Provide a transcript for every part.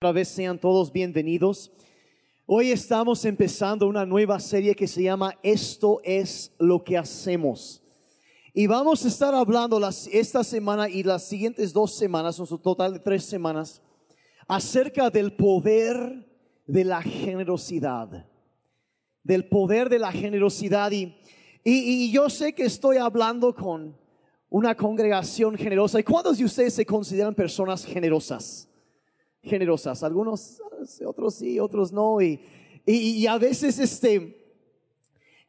Otra vez sean todos bienvenidos. Hoy estamos empezando una nueva serie que se llama Esto es lo que hacemos. Y vamos a estar hablando esta semana y las siguientes dos semanas, su total de tres semanas, acerca del poder de la generosidad. Del poder de la generosidad. Y, y, y yo sé que estoy hablando con una congregación generosa. ¿Y cuántos de ustedes se consideran personas generosas? Generosas. Algunos, otros sí, otros no. Y, y, a veces este,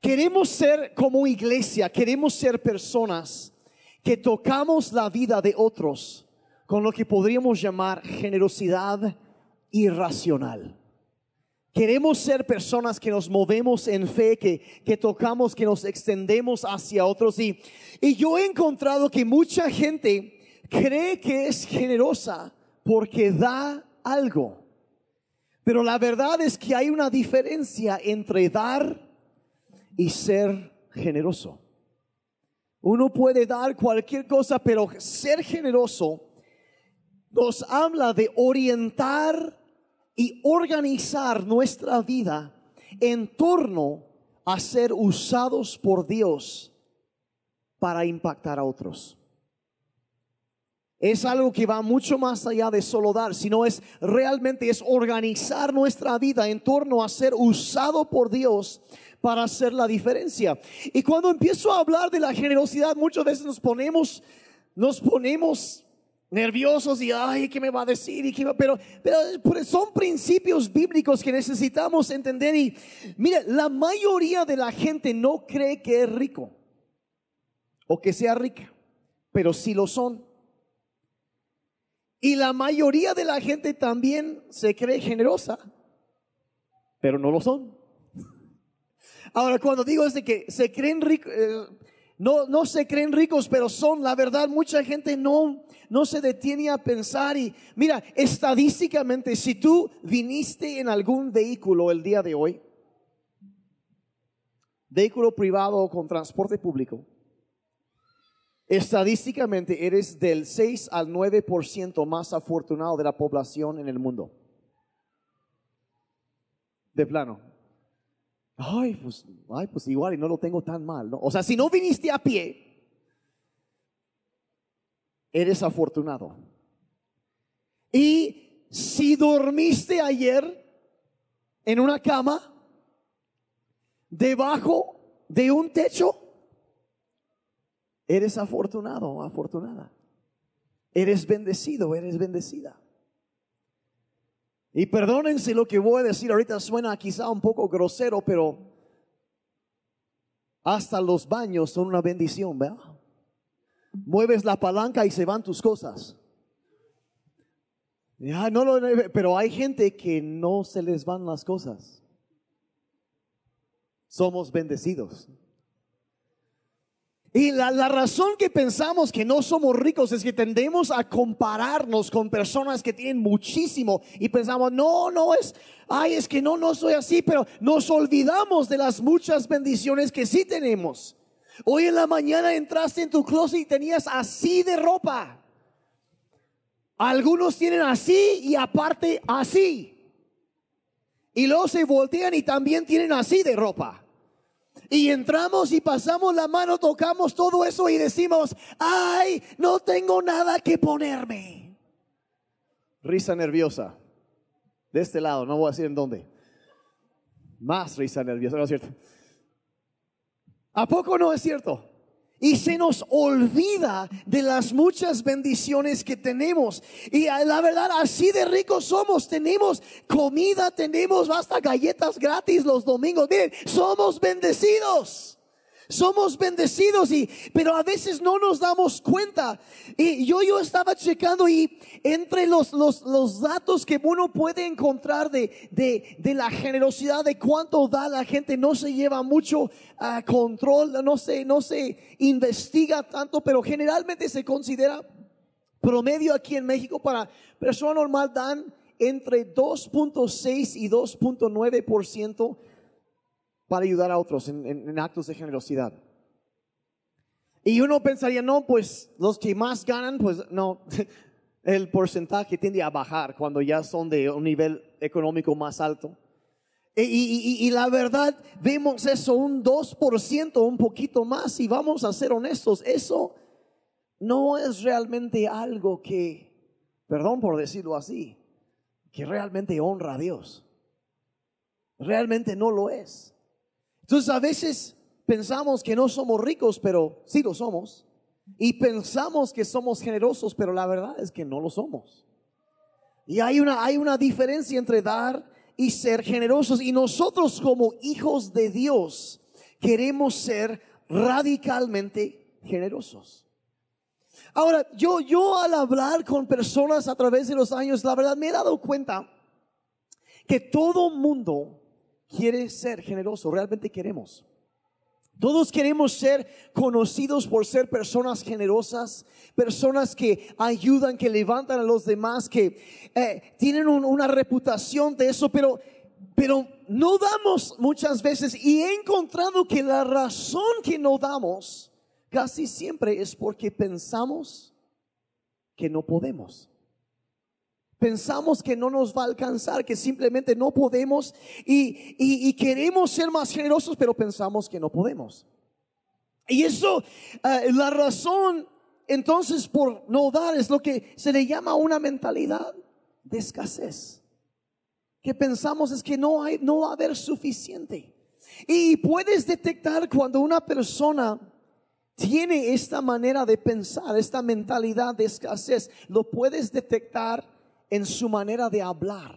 queremos ser como iglesia, queremos ser personas que tocamos la vida de otros con lo que podríamos llamar generosidad irracional. Queremos ser personas que nos movemos en fe, que, que tocamos, que nos extendemos hacia otros. Y, y yo he encontrado que mucha gente cree que es generosa porque da algo. Pero la verdad es que hay una diferencia entre dar y ser generoso. Uno puede dar cualquier cosa, pero ser generoso nos habla de orientar y organizar nuestra vida en torno a ser usados por Dios para impactar a otros es algo que va mucho más allá de solo dar, sino es realmente es organizar nuestra vida en torno a ser usado por Dios para hacer la diferencia. Y cuando empiezo a hablar de la generosidad, muchas veces nos ponemos, nos ponemos nerviosos y ay, ¿qué me va a decir? ¿Y Pero, pero son principios bíblicos que necesitamos entender. Y mire, la mayoría de la gente no cree que es rico o que sea rica, pero sí lo son. Y la mayoría de la gente también se cree generosa, pero no lo son. Ahora, cuando digo es de que se creen ricos, eh, no, no se creen ricos, pero son, la verdad, mucha gente no, no se detiene a pensar. Y mira, estadísticamente, si tú viniste en algún vehículo el día de hoy, vehículo privado o con transporte público, Estadísticamente eres del 6 al 9% más afortunado de la población en el mundo. De plano. Ay, pues, ay, pues igual y no lo tengo tan mal, ¿no? O sea, si no viniste a pie, eres afortunado. Y si dormiste ayer en una cama, debajo de un techo, Eres afortunado afortunada. Eres bendecido, eres bendecida. Y perdónense lo que voy a decir ahorita suena quizá un poco grosero, pero hasta los baños son una bendición. Mueves la palanca y se van tus cosas. No pero hay gente que no se les van las cosas. Somos bendecidos. Y la, razón que pensamos que no somos ricos es que tendemos a compararnos con personas que tienen muchísimo y pensamos, no, no es, ay, es que no, no soy así, pero nos olvidamos de las muchas bendiciones que sí tenemos. Hoy en la mañana entraste en tu closet y tenías así de ropa. Algunos tienen así y aparte así. Y luego se voltean y también tienen así de ropa. Y entramos y pasamos la mano, tocamos todo eso y decimos, ay, no tengo nada que ponerme. Risa nerviosa. De este lado, no voy a decir en dónde. Más risa nerviosa, ¿no es cierto? ¿A poco no es cierto? Y se nos olvida de las muchas bendiciones que tenemos. Y la verdad, así de ricos somos. Tenemos comida, tenemos hasta galletas gratis los domingos. Miren, somos bendecidos. Somos bendecidos y, pero a veces no nos damos cuenta. Y yo, yo estaba checando y entre los, los, los datos que uno puede encontrar de, de, de la generosidad, de cuánto da la gente, no se lleva mucho a control, no se, no se investiga tanto, pero generalmente se considera promedio aquí en México para persona normal dan entre 2.6 y 2.9% para ayudar a otros en, actos de generosidad. Y uno pensaría, no, pues los que más ganan, pues no. el porcentaje tiende a bajar cuando ya son de un nivel económico más alto. Y, y- y- y la verdad, vemos eso un 2%, un poquito más, y vamos a ser honestos, eso no es realmente algo que, perdón por decirlo así, que realmente honra a Dios. Realmente no lo es. Entonces a veces pensamos que no somos ricos, pero sí lo somos. Y pensamos que somos generosos, pero la verdad es que no lo somos. Y hay una, hay una diferencia entre dar y ser generosos. Y nosotros como hijos de Dios queremos ser radicalmente generosos. Ahora, yo, yo al hablar con personas a través de los años, la verdad me he dado cuenta que todo mundo quiere ser generoso, realmente queremos. Todos queremos ser conocidos por ser personas generosas, personas que ayudan, que levantan a los demás, que eh, tienen un- una reputación de eso, pero, pero no damos muchas veces. Y he encontrado que la razón que no damos casi siempre es porque pensamos que no podemos. Pensamos que no nos va a alcanzar, que simplemente no podemos y, y- y queremos ser más generosos, pero pensamos que no podemos. Y eso, eh, la razón entonces por no dar es lo que se le llama una mentalidad de escasez. Que pensamos es que no hay, no va a haber suficiente. Y puedes detectar cuando una persona tiene esta manera de pensar, esta mentalidad de escasez, lo puedes detectar en su manera de hablar.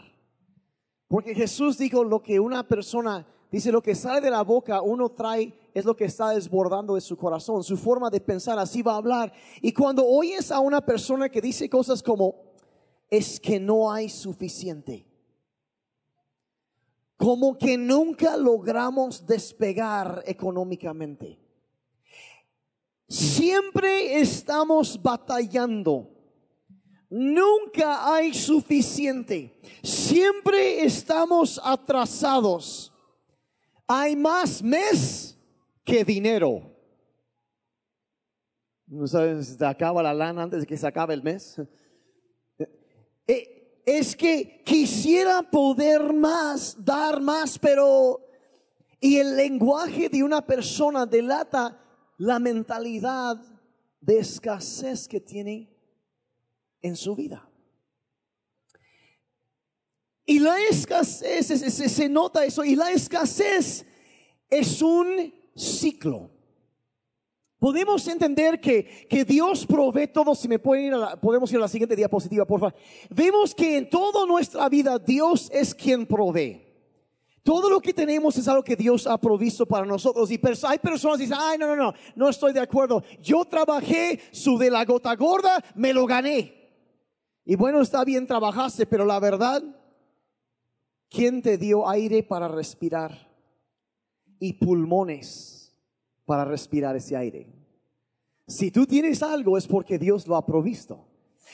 Porque Jesús dijo lo que una persona dice, lo que sale de la boca uno trae es lo que está desbordando de su corazón, su forma de pensar, así va a hablar. Y cuando oyes a una persona que dice cosas como, es que no hay suficiente, como que nunca logramos despegar económicamente. Siempre estamos batallando. Nunca hay suficiente. Siempre estamos atrasados. Hay más mes que dinero. ¿No sabes si te acaba la lana antes de que se acabe el mes? Eh, Es que quisiera poder más, dar más, pero... Y el lenguaje de una persona delata la mentalidad de escasez que tiene en su vida. Y la escasez, se, nota eso, y la escasez es un ciclo. Podemos entender que, que Dios provee todo. Si me pueden ir a la, podemos ir a la siguiente diapositiva, por favor. Vemos que en toda nuestra vida Dios es quien provee. Todo lo que tenemos es algo que Dios ha provisto para nosotros. Y hay personas que dicen, ay, no, no, no, no estoy de acuerdo. Yo trabajé, su de la gota gorda, me lo gané. Y bueno, está bien, trabajaste, pero la verdad, ¿quién te dio aire para respirar? Y pulmones para respirar ese aire. Si tú tienes algo es porque Dios lo ha provisto.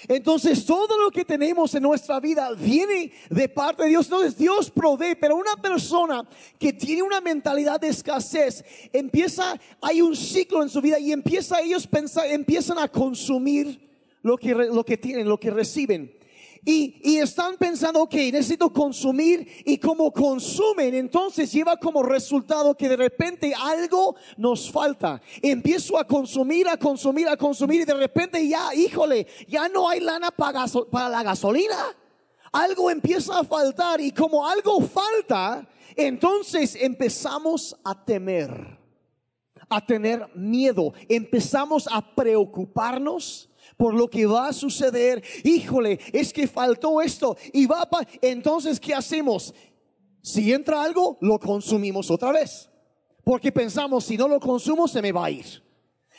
Entonces todo lo que tenemos en nuestra vida viene de parte de Dios. Entonces Dios provee, pero una persona que tiene una mentalidad de escasez, empieza, hay un ciclo en su vida y empieza ellos pensar, empiezan a consumir lo que, lo que tienen, lo que reciben. Y, y están pensando, ok, necesito consumir y como consumen, entonces lleva como resultado que de repente algo nos falta. Empiezo a consumir, a consumir, a consumir y de repente ya, híjole, ya no hay lana para, para la gasolina. Algo empieza a faltar y como algo falta, entonces empezamos a temer a tener miedo, empezamos a preocuparnos por lo que va a suceder. Híjole, es que faltó esto y va pa entonces ¿qué hacemos? Si entra algo, lo consumimos otra vez. Porque pensamos, si no lo consumo, se me va a ir.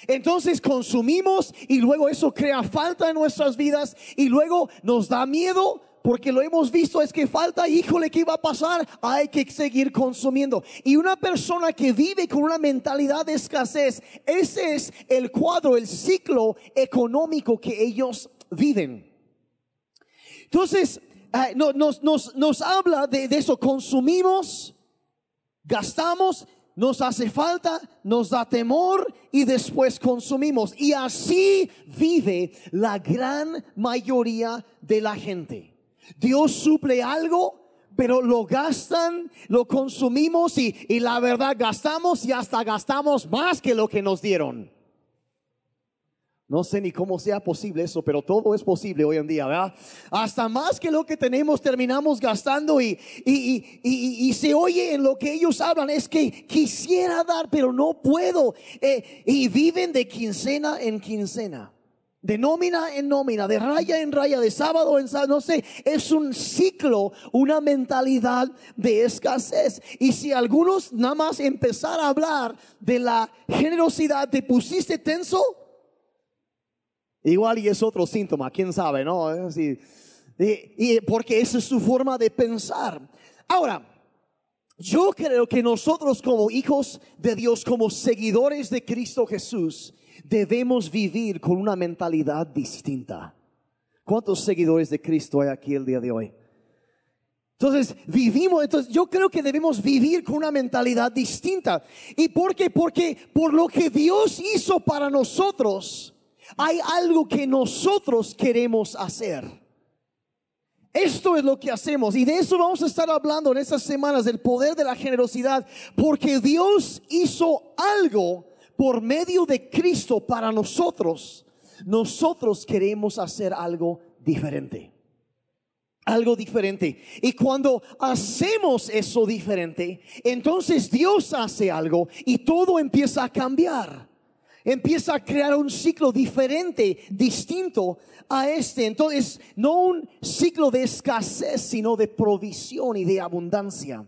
Entonces consumimos y luego eso crea falta en nuestras vidas y luego nos da miedo porque lo hemos visto es que falta, híjole, ¿qué va a pasar? Hay que seguir consumiendo. Y una persona que vive con una mentalidad de escasez, ese es el cuadro, el ciclo económico que ellos viven. Entonces, no- nos, habla de eso, consumimos, gastamos, nos hace falta, nos da temor y después consumimos. Y así vive la gran mayoría de la gente. Dios suple algo, pero lo gastan, lo consumimos y, y la verdad gastamos y hasta gastamos más que lo que nos dieron. No sé ni cómo sea posible eso, pero todo es posible hoy en día, ¿verdad? Hasta más que lo que tenemos terminamos gastando y, y, y, y se oye en lo que ellos hablan, es que quisiera dar, pero no puedo. Eh, y viven de quincena en quincena, de nómina en nómina, de raya en raya, de sábado en sábado, no sé, es un ciclo, una mentalidad de escasez. Y si algunos nada más empezar a hablar de la generosidad, te pusiste tenso, Igual y es otro síntoma, quién sabe, ¿no? y, y porque esa es su forma de pensar. Ahora, yo creo que nosotros como hijos de Dios, como seguidores de Cristo Jesús, debemos vivir con una mentalidad distinta. ¿Cuántos seguidores de Cristo hay aquí el día de hoy? Entonces vivimos, entonces yo creo que debemos vivir con una mentalidad distinta. ¿Y por qué? Porque por lo que Dios hizo para nosotros, hay algo que nosotros queremos hacer. Esto es lo que hacemos y de eso vamos a estar hablando en estas semanas, del poder de la generosidad, porque Dios hizo algo por medio de Cristo para nosotros. Nosotros queremos hacer algo diferente. Algo diferente. Y cuando hacemos eso diferente, entonces Dios hace algo y todo empieza a cambiar empieza a crear un ciclo diferente, distinto a este. Entonces, no un ciclo de escasez, sino de provisión y de abundancia.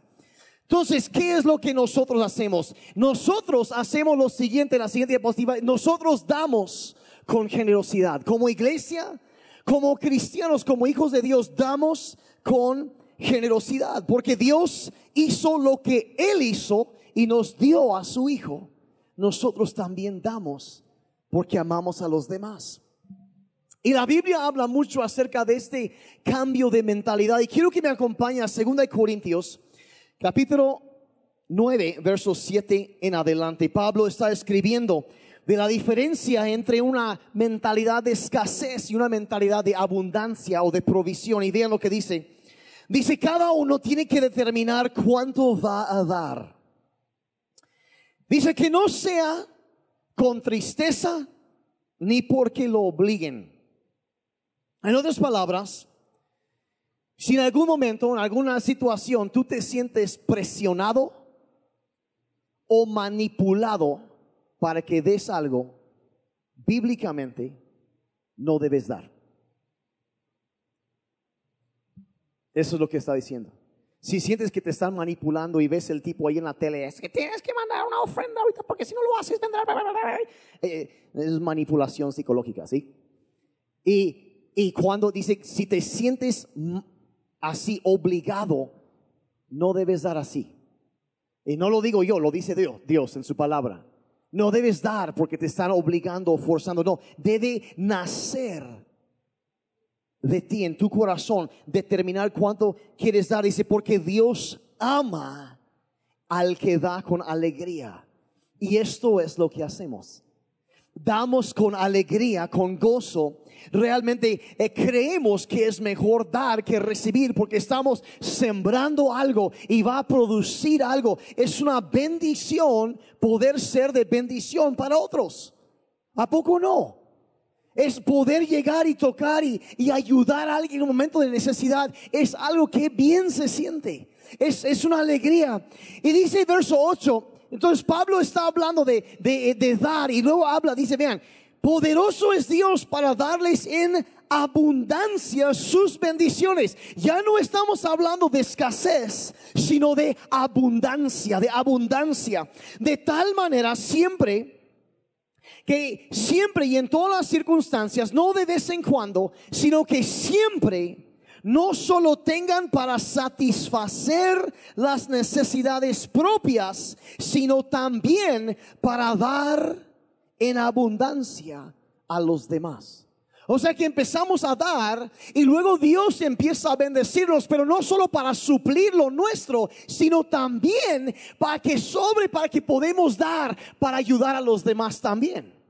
Entonces, ¿qué es lo que nosotros hacemos? Nosotros hacemos lo siguiente, la siguiente diapositiva. Nosotros damos con generosidad. Como iglesia, como cristianos, como hijos de Dios, damos con generosidad. Porque Dios hizo lo que Él hizo y nos dio a su Hijo nosotros también damos porque amamos a los demás. Y la Biblia habla mucho acerca de este cambio de mentalidad. Y quiero que me acompañe a 2 Corintios, capítulo 9, versos 7 en adelante. Pablo está escribiendo de la diferencia entre una mentalidad de escasez y una mentalidad de abundancia o de provisión. Y vean lo que dice. Dice, cada uno tiene que determinar cuánto va a dar Dice que no sea con tristeza ni porque lo obliguen. En otras palabras, si en algún momento, en alguna situación, tú te sientes presionado o manipulado para que des algo, bíblicamente no debes dar. Eso es lo que está diciendo. Si sientes que te están manipulando y ves el tipo ahí en la tele, es que tienes que mandar una ofrenda ahorita porque si no lo haces vendrá. Eh, es manipulación psicológica, ¿sí? Y, y cuando dice, si te sientes así obligado, no debes dar así. Y no lo digo yo, lo dice Dios, Dios en su palabra. No debes dar porque te están obligando o forzando. No, debe nacer de ti en tu corazón determinar cuánto quieres dar. Dice, porque Dios ama al que da con alegría. Y esto es lo que hacemos. Damos con alegría, con gozo. Realmente eh, creemos que es mejor dar que recibir porque estamos sembrando algo y va a producir algo. Es una bendición poder ser de bendición para otros. ¿A poco no? Es poder llegar y tocar y, ayudar a alguien en un momento de necesidad. Es algo que bien se siente. Es, es una alegría. Y dice verso 8, entonces Pablo está hablando de, de, de dar y luego habla, dice, vean, poderoso es Dios para darles en abundancia sus bendiciones. Ya no estamos hablando de escasez, sino de abundancia, de abundancia. De tal manera siempre que siempre y en todas las circunstancias, no de vez en cuando, sino que siempre no solo tengan para satisfacer las necesidades propias, sino también para dar en abundancia a los demás. O sea que empezamos a dar y luego Dios empieza a bendecirnos, pero no solo para suplir lo nuestro, sino también para que sobre, para que podemos dar, para ayudar a los demás también.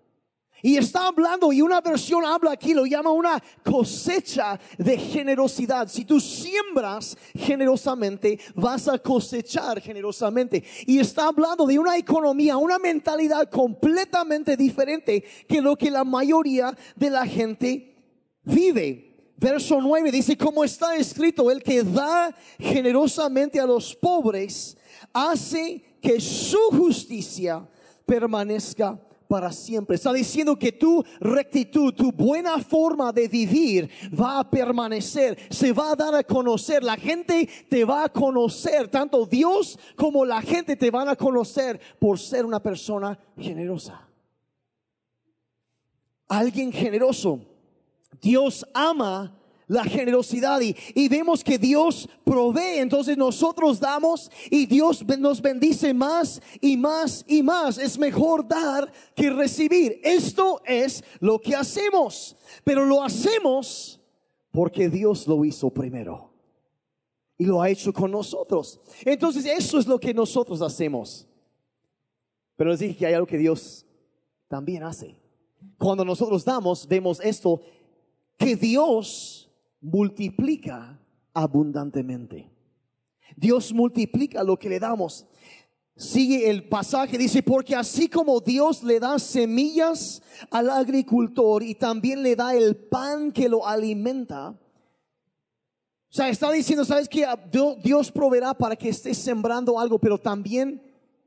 Y está hablando, y una versión habla aquí, lo llama una cosecha de generosidad. Si tú siembras generosamente, vas a cosechar generosamente. Y está hablando de una economía, una mentalidad completamente diferente que lo que la mayoría de la gente vive. Verso 9 dice, como está escrito, el que da generosamente a los pobres, hace que su justicia permanezca para siempre. Está diciendo que tu rectitud, tu buena forma de vivir va a permanecer, se va a dar a conocer. La gente te va a conocer, tanto Dios como la gente te van a conocer por ser una persona generosa. Alguien generoso. Dios ama la generosidad y, vemos que Dios provee, entonces nosotros damos y Dios nos bendice más y más y más. Es mejor dar que recibir. Esto es lo que hacemos, pero lo hacemos porque Dios lo hizo primero y lo ha hecho con nosotros. Entonces eso es lo que nosotros hacemos. Pero les dije que hay algo que Dios también hace. Cuando nosotros damos, vemos esto, que Dios multiplica abundantemente. Dios multiplica lo que le damos. Sigue el pasaje, dice, porque así como Dios le da semillas al agricultor y también le da el pan que lo alimenta, o sea, está diciendo, ¿sabes que Dios proveerá para que estés sembrando algo, pero también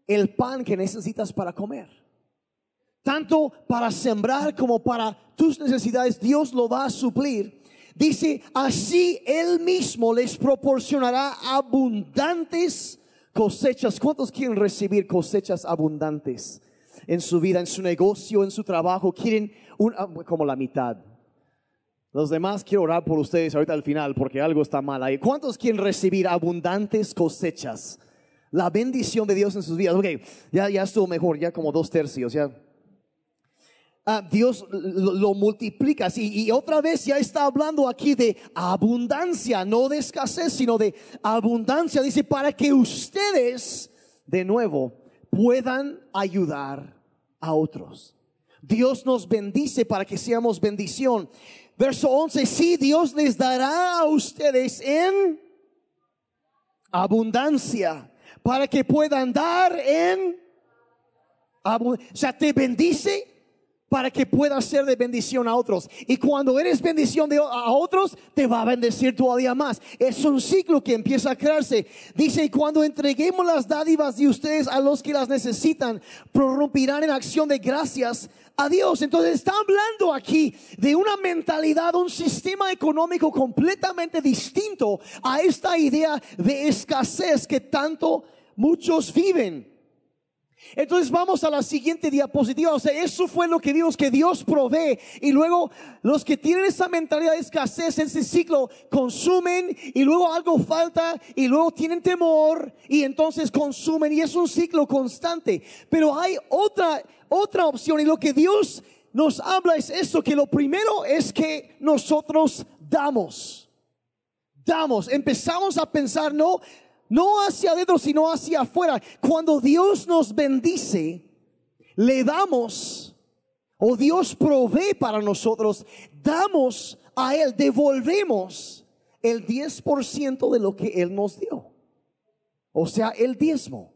el pan que necesitas para comer. Tanto para sembrar como para tus necesidades, Dios lo va a suplir. Dice, así Él mismo les proporcionará abundantes cosechas. ¿Cuántos quieren recibir cosechas abundantes en su vida, en su negocio, en su trabajo? Quieren ah, como la mitad. Los demás quiero orar por ustedes ahorita al final porque algo está mal ahí. ¿Cuántos quieren recibir abundantes cosechas? La bendición de Dios en sus vidas. Ok, ya, ya estuvo mejor, ya como dos tercios, Ah, Dios lo, multiplica. Y, y, otra vez ya está hablando aquí de abundancia, no de escasez, sino de abundancia. Dice, para que ustedes, de nuevo, puedan ayudar a otros. Dios nos bendice para que seamos bendición. Verso 11, sí, Dios les dará a ustedes en abundancia, para que puedan dar en abundancia. O sea, te bendice para que puedas ser de bendición a otros. Y cuando eres bendición de, a otros, te va a bendecir todavía más. Es un ciclo que empieza a crearse. Dice, y cuando entreguemos las dádivas de ustedes a los que las necesitan, prorrumpirán en acción de gracias a Dios. Entonces está hablando aquí de una mentalidad, un sistema económico completamente distinto a esta idea de escasez que tanto muchos viven. Entonces vamos a la siguiente diapositiva. O sea, eso fue lo que vimos que Dios provee. Y luego los que tienen esa mentalidad de escasez, ese ciclo, consumen y luego algo falta y luego tienen temor y entonces consumen y es un ciclo constante. Pero hay otra, otra opción y lo que Dios nos habla es eso, que lo primero es que nosotros damos. Damos, empezamos a pensar, no, no hacia adentro, sino hacia afuera. Cuando Dios nos bendice, le damos, o Dios provee para nosotros, damos a Él, devolvemos el 10% de lo que Él nos dio. O sea, el diezmo.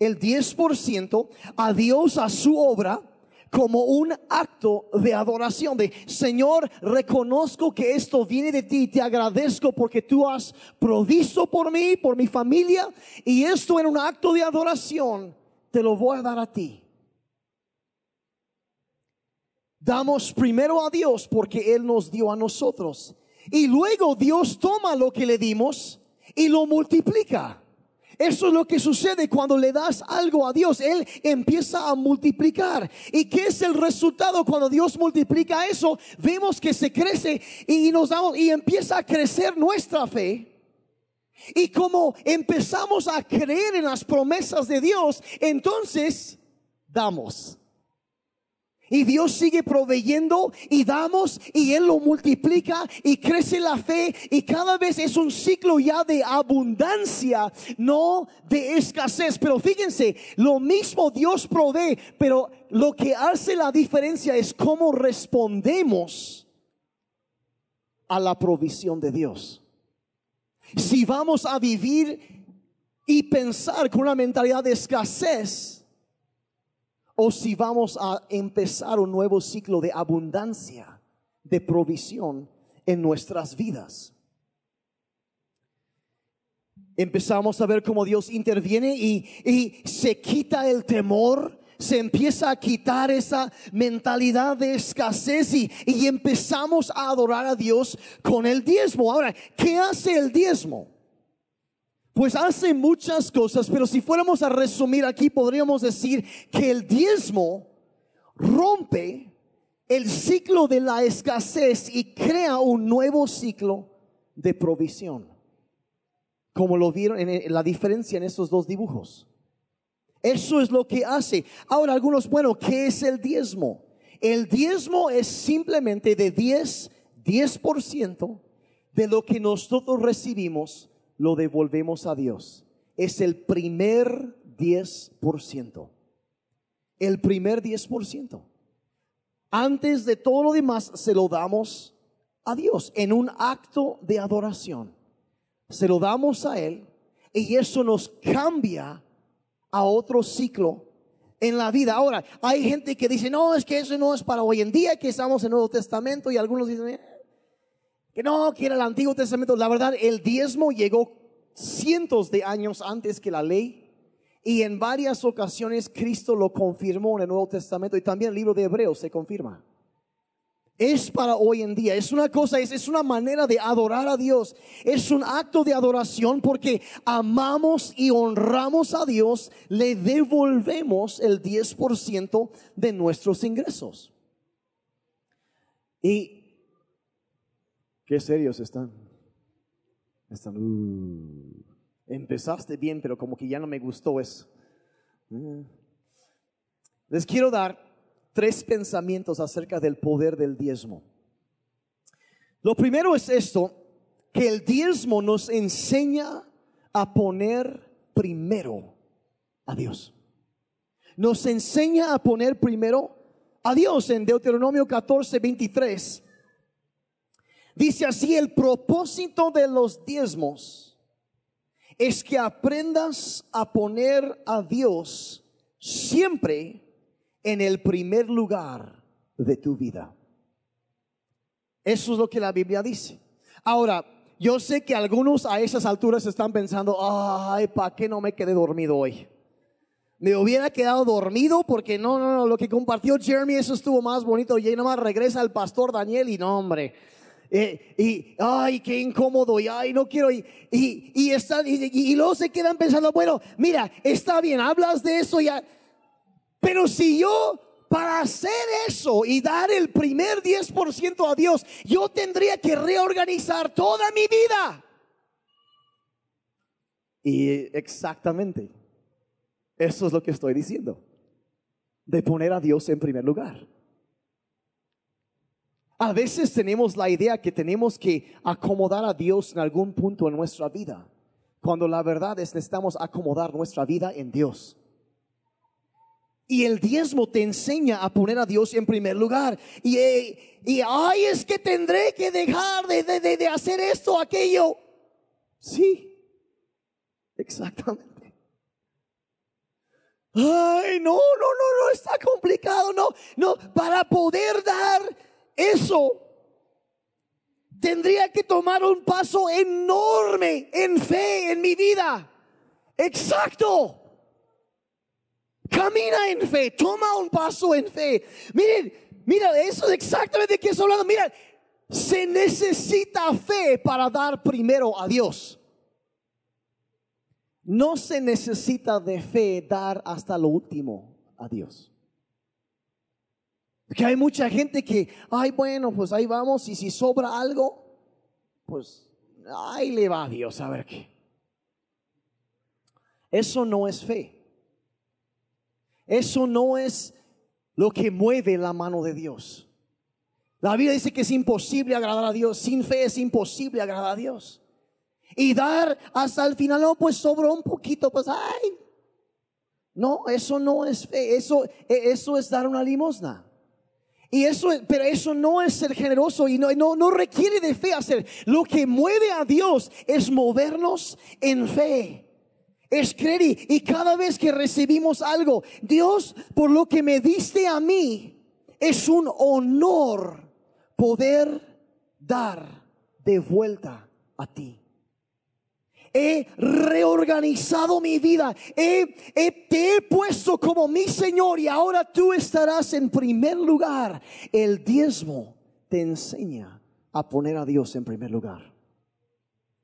El 10% a Dios, a su obra, como un acto de adoración, de Señor, reconozco que esto viene de ti, te agradezco porque tú has provisto por mí, por mi familia, y esto en un acto de adoración, te lo voy a dar a ti. Damos primero a Dios porque Él nos dio a nosotros. Y luego Dios toma lo que le dimos y lo multiplica. Eso es lo que sucede cuando le das algo a Dios. Él empieza a multiplicar. ¿Y qué es el resultado cuando Dios multiplica eso? Vemos que se crece y nos damos y empieza a crecer nuestra fe. Y como empezamos a creer en las promesas de Dios, entonces damos. Y Dios sigue proveyendo y damos y Él lo multiplica y crece la fe y cada vez es un ciclo ya de abundancia, no de escasez. Pero fíjense, lo mismo Dios provee, pero lo que hace la diferencia es cómo respondemos a la provisión de Dios. Si vamos a vivir y pensar con una mentalidad de escasez, o si vamos a empezar un nuevo ciclo de abundancia, de provisión en nuestras vidas. Empezamos a ver cómo Dios interviene y, se quita el temor, se empieza a quitar esa mentalidad de escasez y, y empezamos a adorar a Dios con el diezmo. Ahora, ¿qué hace el diezmo? Pues hace muchas cosas, pero si fuéramos a resumir aquí, podríamos decir que el diezmo rompe el ciclo de la escasez y crea un nuevo ciclo de provisión. Como lo vieron en la diferencia en estos dos dibujos. Eso es lo que hace. Ahora algunos, bueno, ¿qué es el diezmo? El diezmo es simplemente de 10, 10% de lo que nosotros recibimos lo devolvemos a Dios. Es el primer 10%. El primer 10%. Antes de todo lo demás se lo damos a Dios en un acto de adoración. Se lo damos a Él y eso nos cambia a otro ciclo en la vida. Ahora, hay gente que dice, no, es que eso no es para hoy en día, que estamos en el Nuevo Testamento y algunos dicen, eh, que no, que era el Antiguo Testamento. La verdad, el diezmo llegó cientos de años antes que la ley. Y en varias ocasiones Cristo lo confirmó en el Nuevo Testamento y también el libro de Hebreos se confirma. Es para hoy en día, es una cosa, es, es una manera de adorar a Dios, es un acto de adoración porque amamos y honramos a Dios, le devolvemos el 10% de nuestros ingresos. Y Qué serios están. Están. Uh, empezaste bien, pero como que ya no me gustó eso. Mm. Les quiero dar tres pensamientos acerca del poder del diezmo. Lo primero es esto, que el diezmo nos enseña a poner primero a Dios. Nos enseña a poner primero a Dios en Deuteronomio 14, 23. Dice así, el propósito de los diezmos es que aprendas a poner a Dios siempre en el primer lugar de tu vida. Eso es lo que la Biblia dice. Ahora, yo sé que algunos a esas alturas están pensando, ay, ¿para qué no me quedé dormido hoy? Me hubiera quedado dormido porque no, no, no, lo que compartió Jeremy, eso estuvo más bonito. Y ahí nomás regresa el pastor Daniel y no, hombre, eh, y, ay, qué incómodo, y ay, no quiero, y, y, y, están, y, luego se quedan pensando, bueno, mira, está bien, hablas de eso ya, pero si yo para hacer eso y dar el primer 10% a Dios, yo tendría que reorganizar toda mi vida. Y exactamente, eso es lo que estoy diciendo, de poner a Dios en primer lugar. A veces tenemos la idea que tenemos que acomodar a Dios en algún punto en nuestra vida, cuando la verdad es necesitamos acomodar nuestra vida en Dios. Y el diezmo te enseña a poner a Dios en primer lugar. Y, eh, y ay, es que tendré que dejar de, de, de hacer esto, aquello. Sí, exactamente. Ay, no, no, no, no, está complicado, no, no, para poder dar eso tendría que tomar un paso enorme en fe en mi vida. Exacto. Camina en fe, toma un paso en fe. Miren, mira, eso es exactamente de qué estoy hablando. Mira, se necesita fe para dar primero a Dios. No se necesita de fe dar hasta lo último a Dios. Que hay mucha gente que, ay, bueno, pues ahí vamos y si sobra algo, pues ahí le va a Dios a ver qué. Eso no es fe. Eso no es lo que mueve la mano de Dios. La Biblia dice que es imposible agradar a Dios. Sin fe es imposible agradar a Dios. Y dar hasta el final, no, pues sobró un poquito, pues, ay. No, eso no es fe. Eso, eso es dar una limosna. Y eso, pero eso no es ser generoso y no, no, no requiere de fe hacer. Lo que mueve a Dios es movernos en fe. Es creer y cada vez que recibimos algo, Dios, por lo que me diste a mí, es un honor poder dar de vuelta a ti. He reorganizado mi vida. te he puesto como mi Señor y ahora tú estarás en primer lugar. El diezmo te enseña a poner a Dios en primer lugar.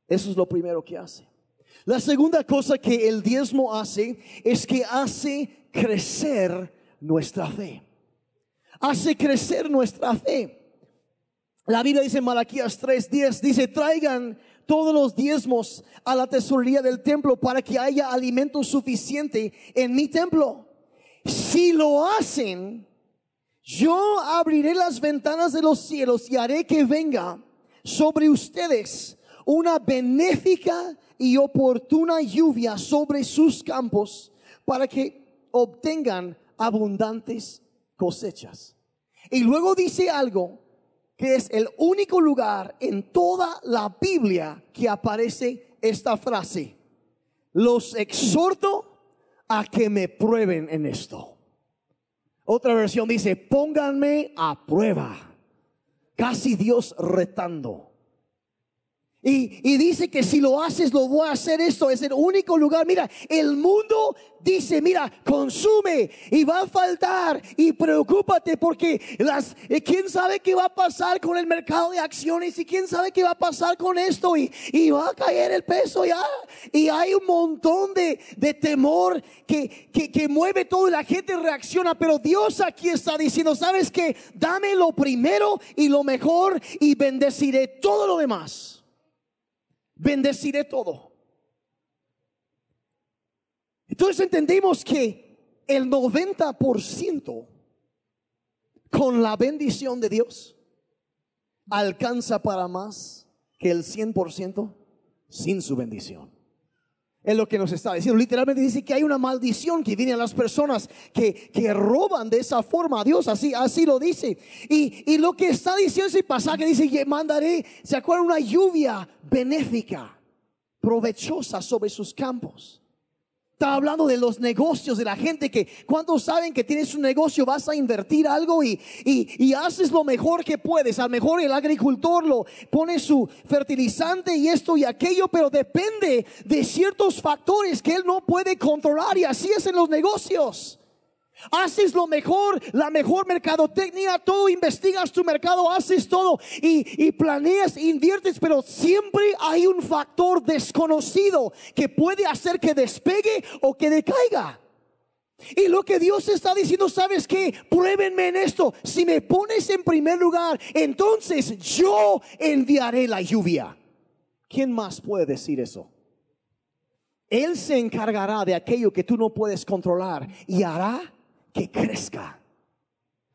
Eso es lo primero que hace. La segunda cosa que el diezmo hace es que hace crecer nuestra fe. Hace crecer nuestra fe. La Biblia dice en Malaquías 3:10, dice, traigan todos los diezmos a la tesorería del templo para que haya alimento suficiente en mi templo. Si lo hacen, yo abriré las ventanas de los cielos y haré que venga sobre ustedes una benéfica y oportuna lluvia sobre sus campos para que obtengan abundantes cosechas. Y luego dice algo que es el único lugar en toda la Biblia que aparece esta frase. Los exhorto a que me prueben en esto. Otra versión dice, pónganme a prueba. Casi Dios retando. Y, y, dice que si lo haces, lo voy a hacer esto. Es el único lugar. Mira, el mundo dice, mira, consume y va a faltar y preocúpate porque las, eh, quién sabe qué va a pasar con el mercado de acciones y quién sabe qué va a pasar con esto y, y va a caer el peso ya. Y hay un montón de, de temor que, que, que mueve todo y la gente reacciona. Pero Dios aquí está diciendo, ¿sabes que Dame lo primero y lo mejor y bendeciré todo lo demás bendeciré todo. Entonces entendemos que el 90% con la bendición de Dios alcanza para más que el 100% sin su bendición. Es lo que nos está diciendo. Literalmente dice que hay una maldición que viene a las personas que, que roban de esa forma a Dios. Así, así lo dice. Y, y lo que está diciendo ese pasaje dice, mandaré, ¿se acuerdan? Una lluvia benéfica, provechosa sobre sus campos. Está hablando de los negocios, de la gente que cuando saben que tienes un negocio vas a invertir algo y, y, haces lo mejor que puedes. A lo mejor el agricultor lo pone su fertilizante y esto y aquello, pero depende de ciertos factores que él no puede controlar y así es en los negocios. Haces lo mejor, la mejor mercadotecnia, todo, investigas tu mercado, haces todo y, y, planeas, inviertes, pero siempre hay un factor desconocido que puede hacer que despegue o que decaiga. Y lo que Dios está diciendo, ¿sabes qué? Pruébenme en esto. Si me pones en primer lugar, entonces yo enviaré la lluvia. ¿Quién más puede decir eso? Él se encargará de aquello que tú no puedes controlar y hará que crezca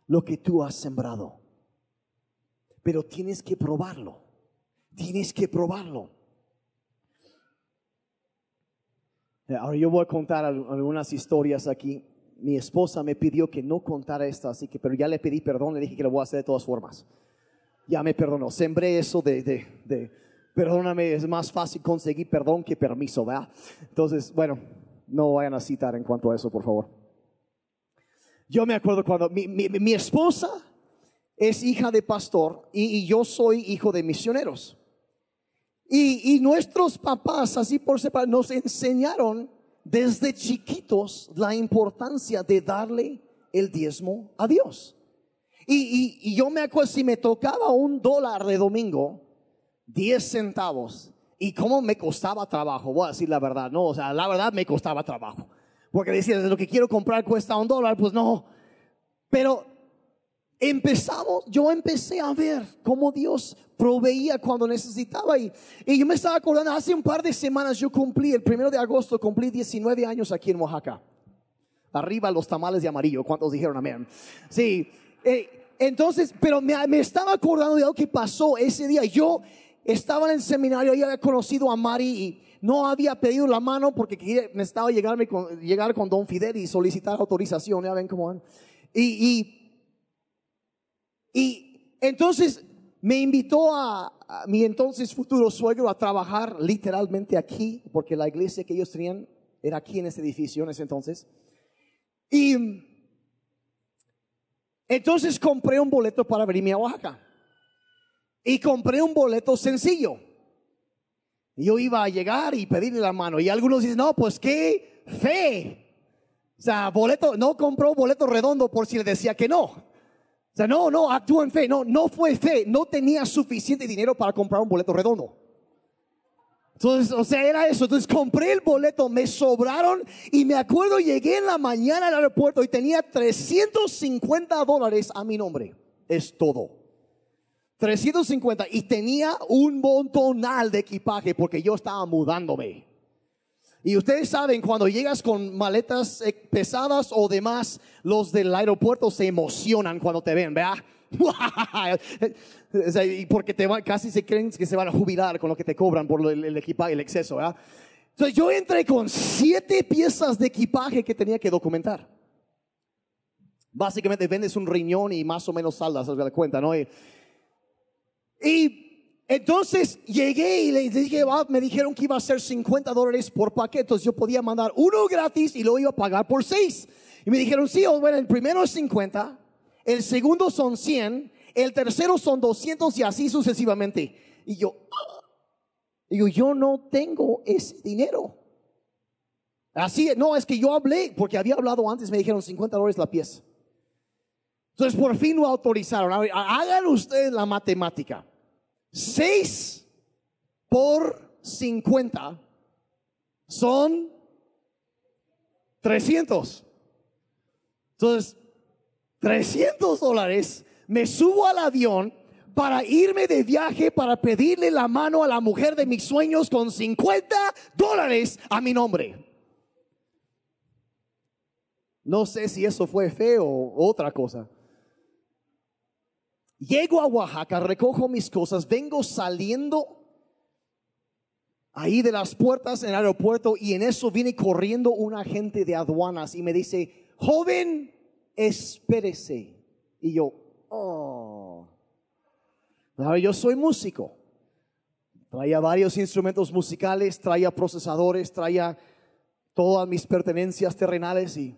lo que tú has sembrado. Pero tienes que probarlo. Tienes que probarlo. Eh, ahora yo voy a contar algunas historias aquí. Mi esposa me pidió que no contara esto, así que, pero ya le pedí perdón, le dije que lo voy a hacer de todas formas. Ya me perdonó. Sembré eso de, de, de perdóname, es más fácil conseguir perdón que permiso, ¿verdad? Entonces, bueno, no vayan a citar en cuanto a eso, por favor. Yo me acuerdo cuando mi, esposa es hija de pastor y, yo soy hijo de misioneros. Y, nuestros papás, así por separado, nos enseñaron desde chiquitos la importancia de darle el diezmo a Dios. Y, y, yo me acuerdo, si me tocaba un dólar de domingo, diez centavos, y cómo me costaba trabajo, voy a decir la verdad, no, o sea, la verdad me costaba trabajo. Porque decía, lo que quiero comprar cuesta un dólar, pues no. Pero empezamos, yo empecé a ver cómo Dios proveía cuando necesitaba. Y, y yo me estaba acordando, hace un par de semanas yo cumplí, el primero de agosto cumplí 19 años aquí en Oaxaca. Arriba los tamales de amarillo. ¿Cuántos dijeron amén? Sí. Eh, entonces, pero me, me, estaba acordando de algo que pasó ese día. Yo estaba en el seminario y había conocido a Mari y no había pedido la mano porque necesitaba llegarme con, llegar con Don Fidel y solicitar autorización. Ya ven cómo y, y, y entonces me invitó a, mi entonces futuro suegro a trabajar literalmente aquí, porque la iglesia que ellos tenían era aquí en ese edificio en ese entonces. Y entonces compré un boleto para venirme a Oaxaca. Y compré un boleto sencillo. Yo iba a llegar y pedirle la mano. Y algunos dicen, no, pues qué fe. O sea, boleto, no compró boleto redondo por si le decía que no. O sea, no, no, actuó en fe. No, no fue fe. No tenía suficiente dinero para comprar un boleto redondo. Entonces, o sea, era eso. Entonces compré el boleto, me sobraron y me acuerdo, llegué en la mañana al aeropuerto y tenía 350 dólares a mi nombre. Es todo. 350 y tenía un montonal de equipaje porque yo estaba mudándome. Y ustedes saben, cuando llegas con maletas eh, pesadas o demás, los del aeropuerto se emocionan cuando te ven, ¿verdad? porque te casi se creen que se van a jubilar con lo que te cobran por el, equipaje, el exceso. Entonces yo entré con siete piezas de equipaje que tenía que documentar. Básicamente vendes un riñón y más o menos saldas, se da cuenta, ¿no? Y, entonces llegué y les dije, me dijeron que iba a ser 50 dólares por paquetes. Yo podía mandar uno gratis y lo iba a pagar por seis. Y me dijeron, sí, bueno, el primero es 50, el segundo son 100, el tercero son 200 y así sucesivamente. Y yo, digo, yo no tengo ese dinero. Así, no, es que yo hablé, porque había hablado antes, me dijeron 50 dólares la pieza. Entonces por fin lo autorizaron. Hagan ustedes la matemática. 6 por 50 son 300. Entonces, 300 dólares, me subo al avión para irme de viaje para pedirle la mano a la mujer de mis sueños con 50 dólares a mi nombre. No sé si eso fue feo o otra cosa. Llego a Oaxaca, recojo mis cosas, vengo saliendo ahí de las puertas en el aeropuerto y en eso viene corriendo un agente de aduanas y me dice, joven, espérese. Y yo, oh. Yo soy músico. Traía varios instrumentos musicales, traía procesadores, traía todas mis pertenencias terrenales y,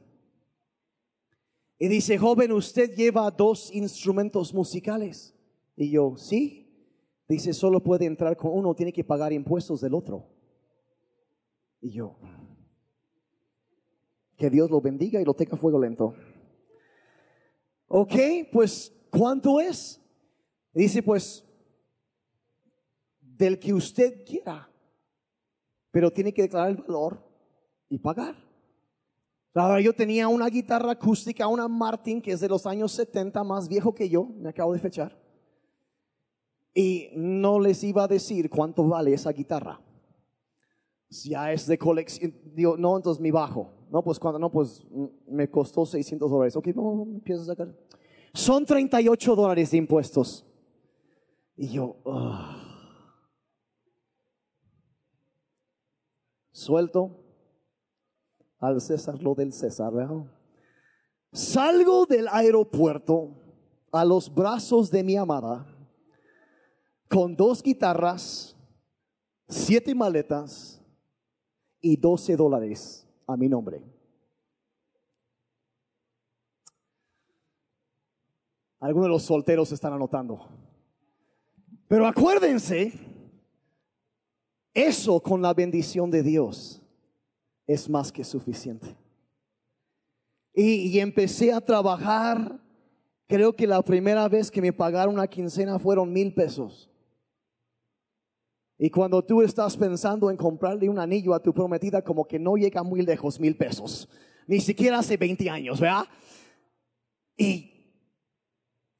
y dice, joven, usted lleva dos instrumentos musicales. Y yo, sí. Dice, solo puede entrar con uno, tiene que pagar impuestos del otro. Y yo, que Dios lo bendiga y lo tenga fuego lento. Ok, pues, ¿cuánto es? Dice, pues, del que usted quiera, pero tiene que declarar el valor y pagar. Ahora yo tenía una guitarra acústica, una Martin, que es de los años 70, más viejo que yo, me acabo de fechar. Y no les iba a decir cuánto vale esa guitarra. Ya es de colección, digo, no, entonces mi bajo. No, pues cuando no, pues me costó 600 dólares. Ok, vamos, empiezo a sacar. Son 38 dólares de impuestos. Y yo, suelto al César lo del César. Salgo del aeropuerto a los brazos de mi amada con dos guitarras, siete maletas y 12 dólares a mi nombre. Algunos de los solteros están anotando. Pero acuérdense, eso con la bendición de Dios es más que suficiente. Y, empecé a trabajar, creo que la primera vez que me pagaron una quincena fueron mil pesos. Y cuando tú estás pensando en comprarle un anillo a tu prometida, como que no llega muy lejos mil pesos. Ni siquiera hace 20 años, ¿verdad? ¿Y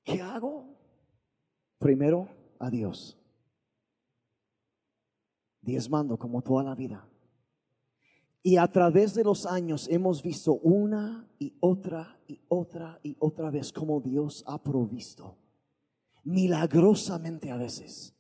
qué hago? Primero, a Dios. Diezmando como toda la vida. Y a través de los años hemos visto una y otra y otra y otra vez cómo Dios ha provisto, milagrosamente a veces.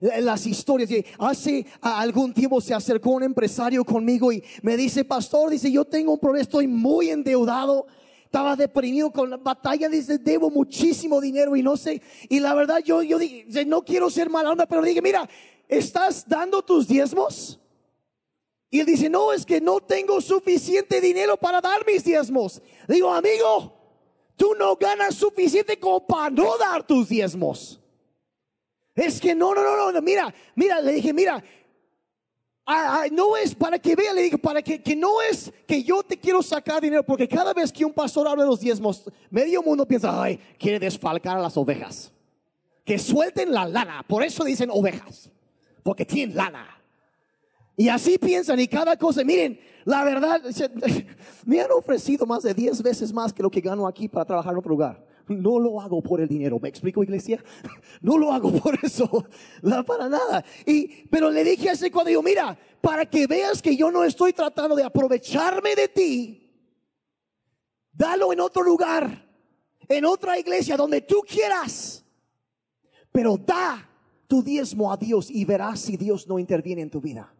Las historias, hace algún tiempo se acercó un empresario conmigo y me dice, pastor, dice, yo tengo un problema, estoy muy endeudado, estaba deprimido con la batalla, dice, debo muchísimo dinero y no sé, y la verdad yo, yo dije, no quiero ser mala onda, pero dije, mira, ¿estás dando tus diezmos? Y él dice, no, es que no tengo suficiente dinero para dar mis diezmos. Digo, amigo, tú no ganas suficiente como para no dar tus diezmos. Es que no, no, no, no, mira, mira, le dije, mira, no es para que vea, le dije, para que, que no es que yo te quiero sacar dinero, porque cada vez que un pastor habla de los diezmos, medio mundo piensa, ay, quiere desfalcar a las ovejas. Que suelten la lana, por eso dicen ovejas, porque tienen lana. Y así piensan y cada cosa, miren, la verdad, me han ofrecido más de 10 veces más que lo que gano aquí para trabajar en otro lugar. No lo hago por el dinero, ¿me explico iglesia? No lo hago por eso, para nada. Y, pero le dije a ese cuando mira, para que veas que yo no estoy tratando de aprovecharme de ti, dalo en otro lugar, en otra iglesia, donde tú quieras. Pero da tu diezmo a Dios y verás si Dios no interviene en tu vida.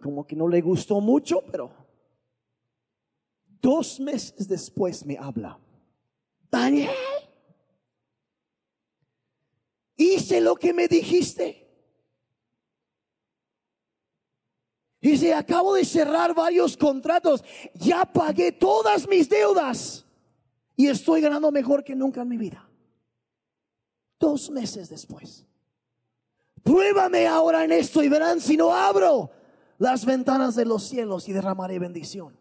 Como que no le gustó mucho, pero dos meses después me habla. Daniel, hice lo que me dijiste. Dice, acabo de cerrar varios contratos, ya pagué todas mis deudas y estoy ganando mejor que nunca en mi vida. Dos meses después. Pruébame ahora en esto y verán si no abro las ventanas de los cielos y derramaré bendición.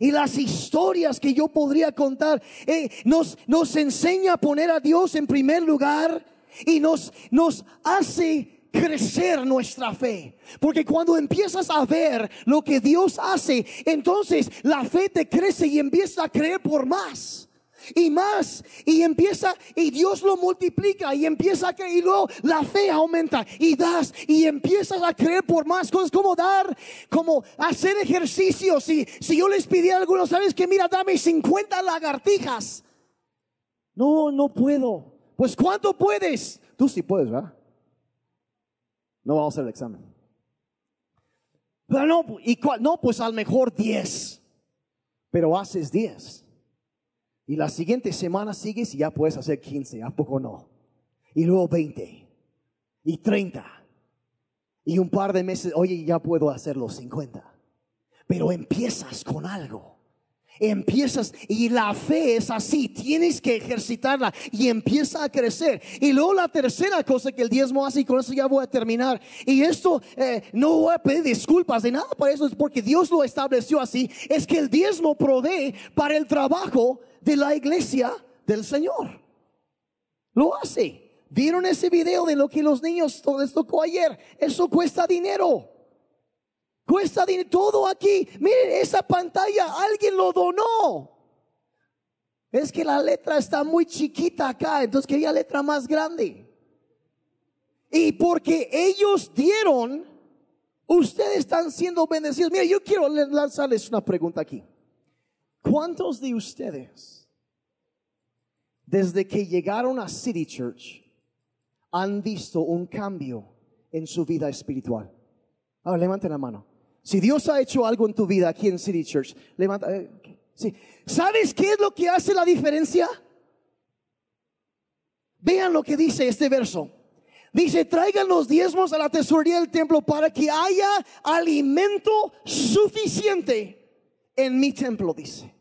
Y las historias que yo podría contar eh, nos, enseña a poner a Dios en primer lugar y nos, nos hace crecer nuestra fe. Porque cuando empiezas a ver lo que Dios hace, entonces la fe te crece y empieza a creer por más y más y empieza y Dios lo multiplica y empieza creer y luego la fe aumenta y das y empiezas a creer por más cosas como dar, como hacer ejercicios. Y si yo les pidiera a algunos, sabes que mira, dame 50 lagartijas. No, no puedo. Pues ¿cuánto puedes? Tú sí puedes, ¿verdad? No vamos a hacer el examen. Pero no, ¿y cuál? No, pues al mejor 10. Pero haces 10. Y la siguiente semana sigues y ya puedes hacer 15, ¿a poco no? Y luego 20 y 30. Y un par de meses, oye, ya puedo hacer los 50. Pero empiezas con algo. Empiezas y la fe es así, tienes que ejercitarla y empieza a crecer. Y luego la tercera cosa que el diezmo hace, y con eso ya voy a terminar, y esto eh, no voy a pedir disculpas de nada para eso, es porque Dios lo estableció así, es que el diezmo provee para el trabajo de la iglesia del Señor. Lo hace. ¿Vieron ese video de lo que los niños les tocó ayer? Eso cuesta dinero. Cuesta dinero. Todo aquí. Miren, esa pantalla, alguien lo donó. Es que la letra está muy chiquita acá, entonces quería letra más grande. Y porque ellos dieron, ustedes están siendo bendecidos. Mira, yo quiero lanzarles una pregunta aquí. ¿Cuántos de ustedes, desde que llegaron a City Church, han visto un cambio en su vida espiritual? Ahora, levanten la mano. Si Dios ha hecho algo en tu vida aquí en City Church, levanta. Eh, sí. ¿Sabes qué es lo que hace la diferencia? Vean lo que dice este verso. Dice, traigan los diezmos a la tesorería del templo para que haya alimento suficiente en mi templo, dice.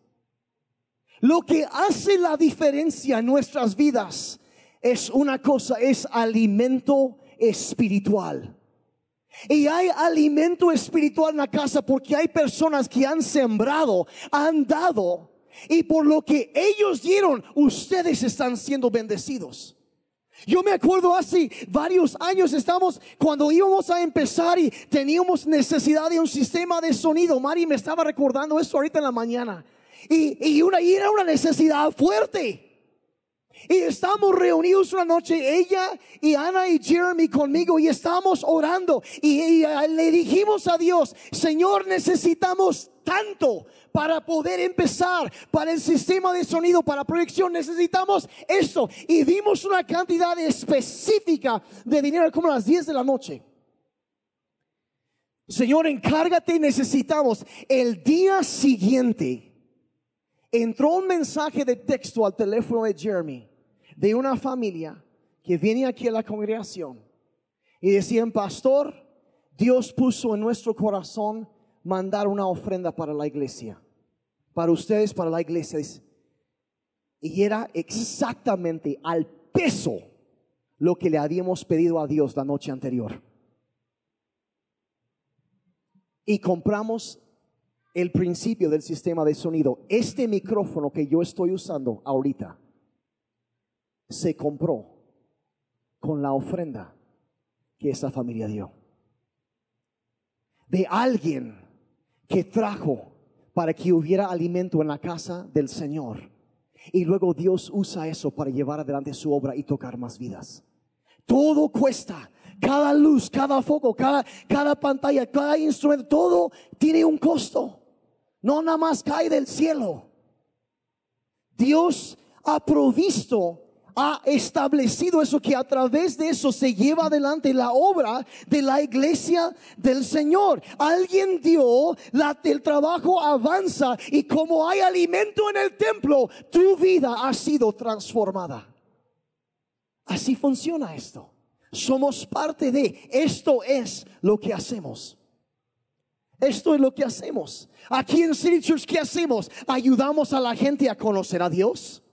Lo que hace la diferencia en nuestras vidas es una cosa, es alimento espiritual. Y hay alimento espiritual en la casa porque hay personas que han sembrado, han dado, y por lo que ellos dieron, ustedes están siendo bendecidos. Yo me acuerdo hace varios años estamos cuando íbamos a empezar y teníamos necesidad de un sistema de sonido. Mari me estaba recordando esto ahorita en la mañana. Y, y, una, y era una necesidad fuerte. Y estamos reunidos una noche, ella y Ana y Jeremy conmigo, y estamos orando. Y, le dijimos a Dios, Señor, necesitamos tanto para poder empezar, para el sistema de sonido, para proyección, necesitamos esto. Y dimos una cantidad específica de dinero como a las 10 de la noche. Señor, encárgate, necesitamos. El día siguiente entró un mensaje de texto al teléfono de Jeremy de una familia que viene aquí a la congregación y decían, pastor, Dios puso en nuestro corazón mandar una ofrenda para la iglesia, para ustedes, para la iglesia. Y era exactamente al peso lo que le habíamos pedido a Dios la noche anterior. Y compramos el principio del sistema de sonido. Este micrófono que yo estoy usando ahorita se compró con la ofrenda que esa familia dio. De alguien que trajo para que hubiera alimento en la casa del Señor. Y luego Dios usa eso para llevar adelante su obra y tocar más vidas. Todo cuesta. Cada luz, cada foco, cada, cada pantalla, cada instrumento, todo tiene un costo. No nada más cae del cielo. Dios ha provisto ha establecido eso, que a través de eso se lleva adelante la obra de la iglesia del Señor. Alguien dio, la, el trabajo avanza y como hay alimento en el templo, tu vida ha sido transformada. Así funciona esto. Somos parte de, esto es lo que hacemos. Esto es lo que hacemos. Aquí en City Church, ¿qué hacemos? Ayudamos a la gente a conocer a Dios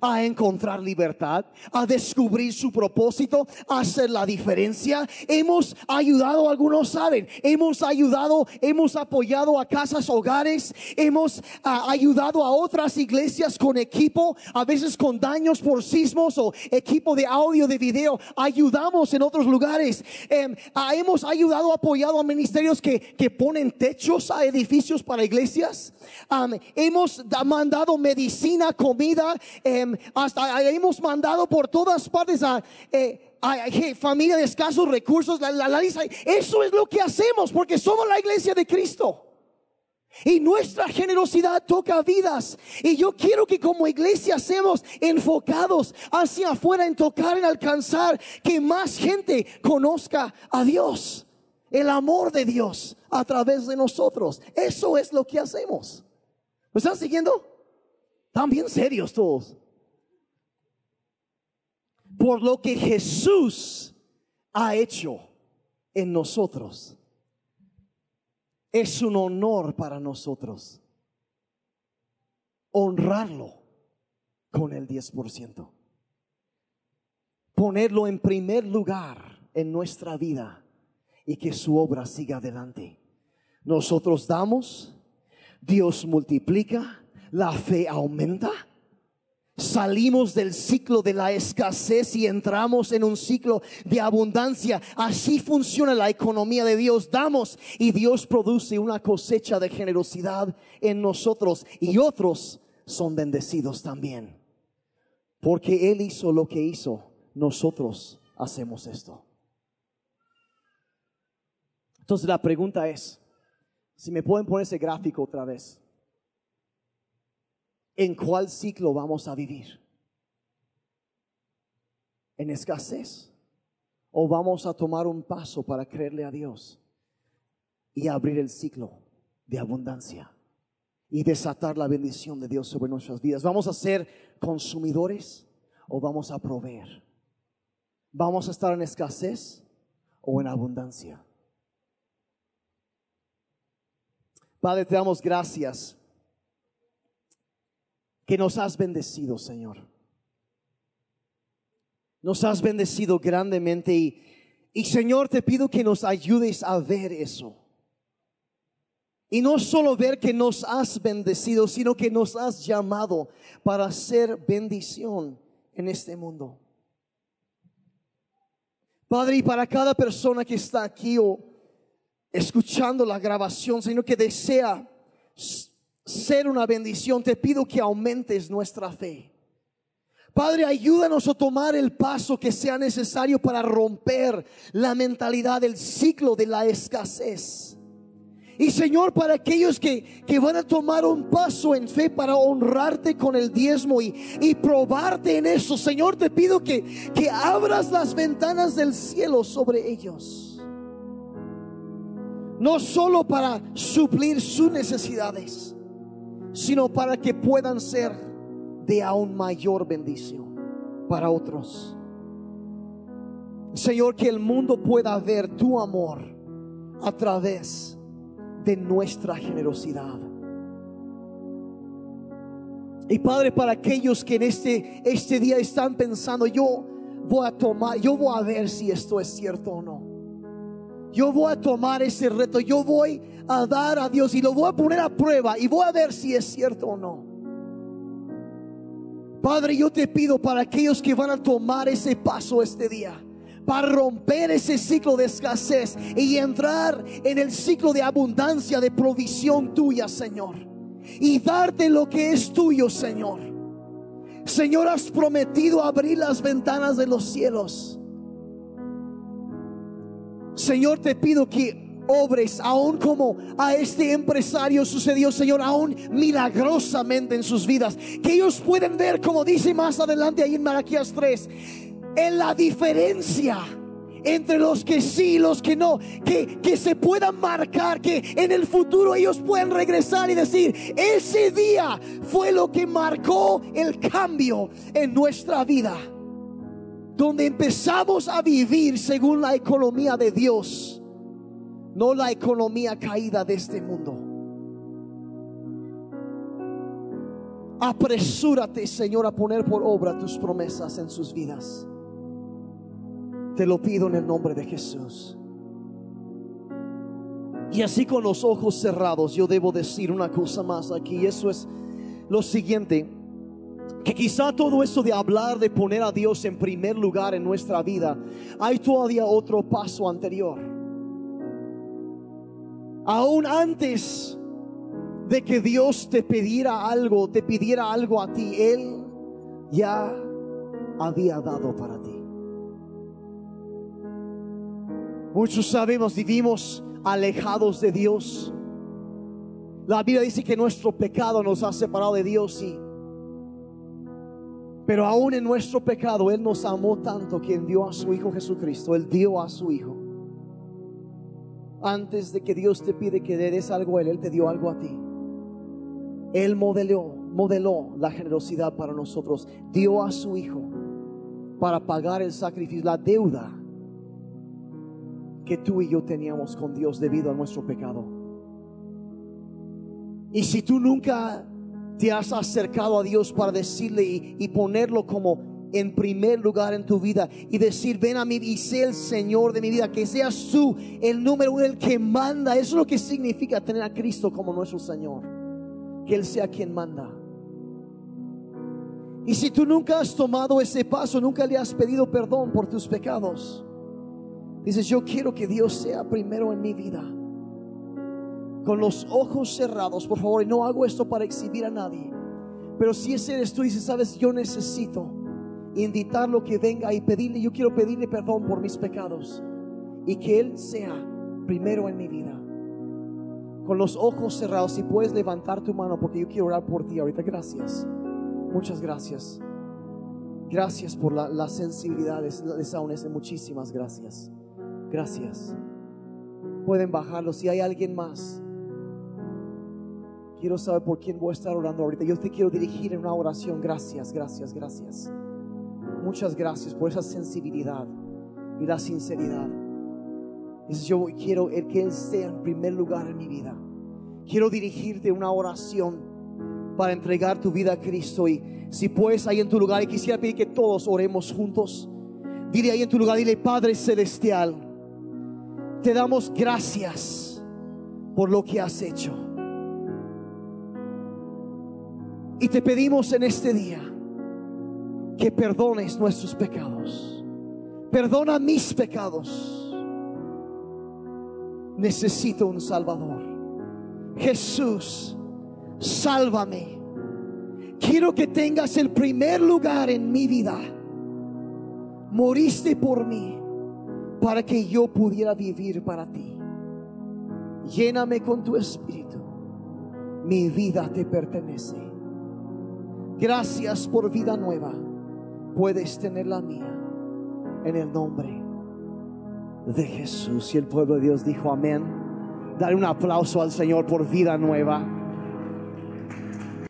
a encontrar libertad, a descubrir su propósito, a hacer la diferencia. Hemos ayudado, algunos saben, hemos ayudado, hemos apoyado a casas, hogares, hemos ah, ayudado a otras iglesias con equipo, a veces con daños por sismos o equipo de audio, de video. Ayudamos en otros lugares. Em, ah, hemos ayudado, apoyado a ministerios que, que ponen techos a edificios para iglesias. hemos mandado medicina, comida. Em, hasta hemos mandado por todas partes a, eh, familia de escasos recursos, la, la. Eso es lo que hacemos porque somos la iglesia de Cristo. Y nuestra generosidad toca vidas. Y yo quiero que como iglesia seamos enfocados hacia afuera en tocar, en alcanzar, que más gente conozca a Dios. El amor de Dios a través de nosotros. Eso es lo que hacemos. ¿Me están siguiendo? Están bien serios todos por lo que Jesús ha hecho en nosotros. Es un honor para nosotros honrarlo con el 10%. Ponerlo en primer lugar en nuestra vida y que su obra siga adelante. Nosotros damos, Dios multiplica, la fe aumenta Salimos del ciclo de la escasez y entramos en un ciclo de abundancia. Así funciona la economía de Dios. Damos y Dios produce una cosecha de generosidad en nosotros y otros son bendecidos también. Porque Él hizo lo que hizo, nosotros hacemos esto. Entonces la pregunta es, si me pueden poner ese gráfico otra vez en cuál ciclo vamos a vivir. En escasez. O vamos a tomar un paso para creerle a Dios y abrir el ciclo de abundancia y desatar la bendición de Dios sobre nuestras vidas. ¿Vamos a ser consumidores o vamos a proveer? ¿Vamos a estar en escasez o en abundancia? Padre, te damos gracias que nos has bendecido, Señor. Nos has bendecido grandemente y, y Señor, te pido que nos ayudes a ver eso. Y no solo ver que nos has bendecido, sino que nos has llamado para ser bendición en este mundo. Padre, y para cada persona que está aquí o escuchando la grabación, Señor, que desea ser una bendición, te pido que aumentes nuestra fe. Padre, ayúdanos a tomar el paso que sea necesario para romper la mentalidad del ciclo de la escasez. Y Señor, para aquellos que, que van a tomar un paso en fe para honrarte con el diezmo y, y probarte en eso, Señor, te pido que, que abras las ventanas del cielo sobre ellos. No solo para suplir sus necesidades, sino para que puedan ser de aún mayor bendición para otros. Señor, que el mundo pueda ver tu amor a través de nuestra generosidad. Y Padre, para aquellos que en este, este día están pensando, yo voy a tomar, yo voy a ver si esto es cierto o no. Yo voy a tomar ese reto, yo voy a dar a Dios y lo voy a poner a prueba y voy a ver si es cierto o no. Padre, yo te pido para aquellos que van a tomar ese paso este día para romper ese ciclo de escasez y entrar en el ciclo de abundancia, de provisión tuya, Señor. Y darte lo que es tuyo, Señor. Señor, has prometido abrir las ventanas de los cielos. Señor, te pido que obres, aún como a este empresario sucedió, Señor, aún milagrosamente en sus vidas. Que ellos pueden ver, como dice más adelante ahí en Malaquías 3, en la diferencia entre los que sí y los que no, que, que se puedan marcar, que en el futuro ellos puedan regresar y decir, ese día fue lo que marcó el cambio en nuestra vida, donde empezamos a vivir según la economía de Dios, no la economía caída de este mundo. Apresúrate, Señor, a poner por obra tus promesas en sus vidas. Te lo pido en el nombre de Jesús. Y así con los ojos cerrados, yo debo decir una cosa más aquí. Eso es lo siguiente. Que quizá todo eso de hablar, de poner a Dios en primer lugar en nuestra vida, hay todavía otro paso anterior. Aún antes de que Dios te pidiera algo, te pidiera algo a ti, Él ya había dado para ti. Muchos sabemos, vivimos alejados de Dios. La Biblia dice que nuestro pecado nos ha separado de Dios, sí. Pero aún en nuestro pecado, Él nos amó tanto que dio a su Hijo Jesucristo. Él dio a su Hijo. Antes de que Dios te pide que le des algo a Él, Él te dio algo a ti. Él modeló, modeló la generosidad para nosotros. Dio a su Hijo para pagar el sacrificio, la deuda que tú y yo teníamos con Dios debido a nuestro pecado. Y si tú nunca te has acercado a Dios para decirle y, ponerlo como en primer lugar en tu vida y decir, ven a mí y sé el Señor de mi vida, que seas tú el número uno, el que manda. Eso es lo que significa tener a Cristo como nuestro Señor, que Él sea quien manda. Y si tú nunca has tomado ese paso, nunca le has pedido perdón por tus pecados, Dices, yo quiero que Dios sea primero en mi vida. Con los ojos cerrados, por favor, y no hago esto para exhibir a nadie. Pero si ese eres tú, dices, sabes, yo necesito invitarlo que venga y pedirle, yo quiero pedirle perdón por mis pecados. Y que Él sea primero en mi vida. Con los ojos cerrados, si puedes levantar tu mano, porque yo quiero orar por ti ahorita. Gracias. Muchas gracias. Gracias por la, la sensibilidad de, de Muchísimas gracias. Gracias. Pueden bajarlo si hay alguien más. Quiero saber por quién voy a estar orando ahorita. Yo te quiero dirigir en una oración. Gracias, gracias, gracias. Muchas gracias por esa sensibilidad y la sinceridad. Dices, yo quiero que Él esté en primer lugar en mi vida. Quiero dirigirte una oración para entregar tu vida a Cristo. Y si puedes ahí en tu lugar, y quisiera pedir que todos oremos juntos. Dile ahí en tu lugar, dile Padre Celestial te damos gracias por lo que has hecho. Y te pedimos en este día que perdones nuestros pecados. Perdona mis pecados. Necesito un Salvador. Jesús, sálvame. quiero que tengas el primer lugar en mi vida. Moriste por mí para que yo pudiera vivir para ti. Lléname con tu espíritu. Mi vida te pertenece. Gracias por vida nueva. Puedes tener la mía en el nombre de Jesús. Y el pueblo de Dios dijo amén. Dar un aplauso al Señor por vida nueva.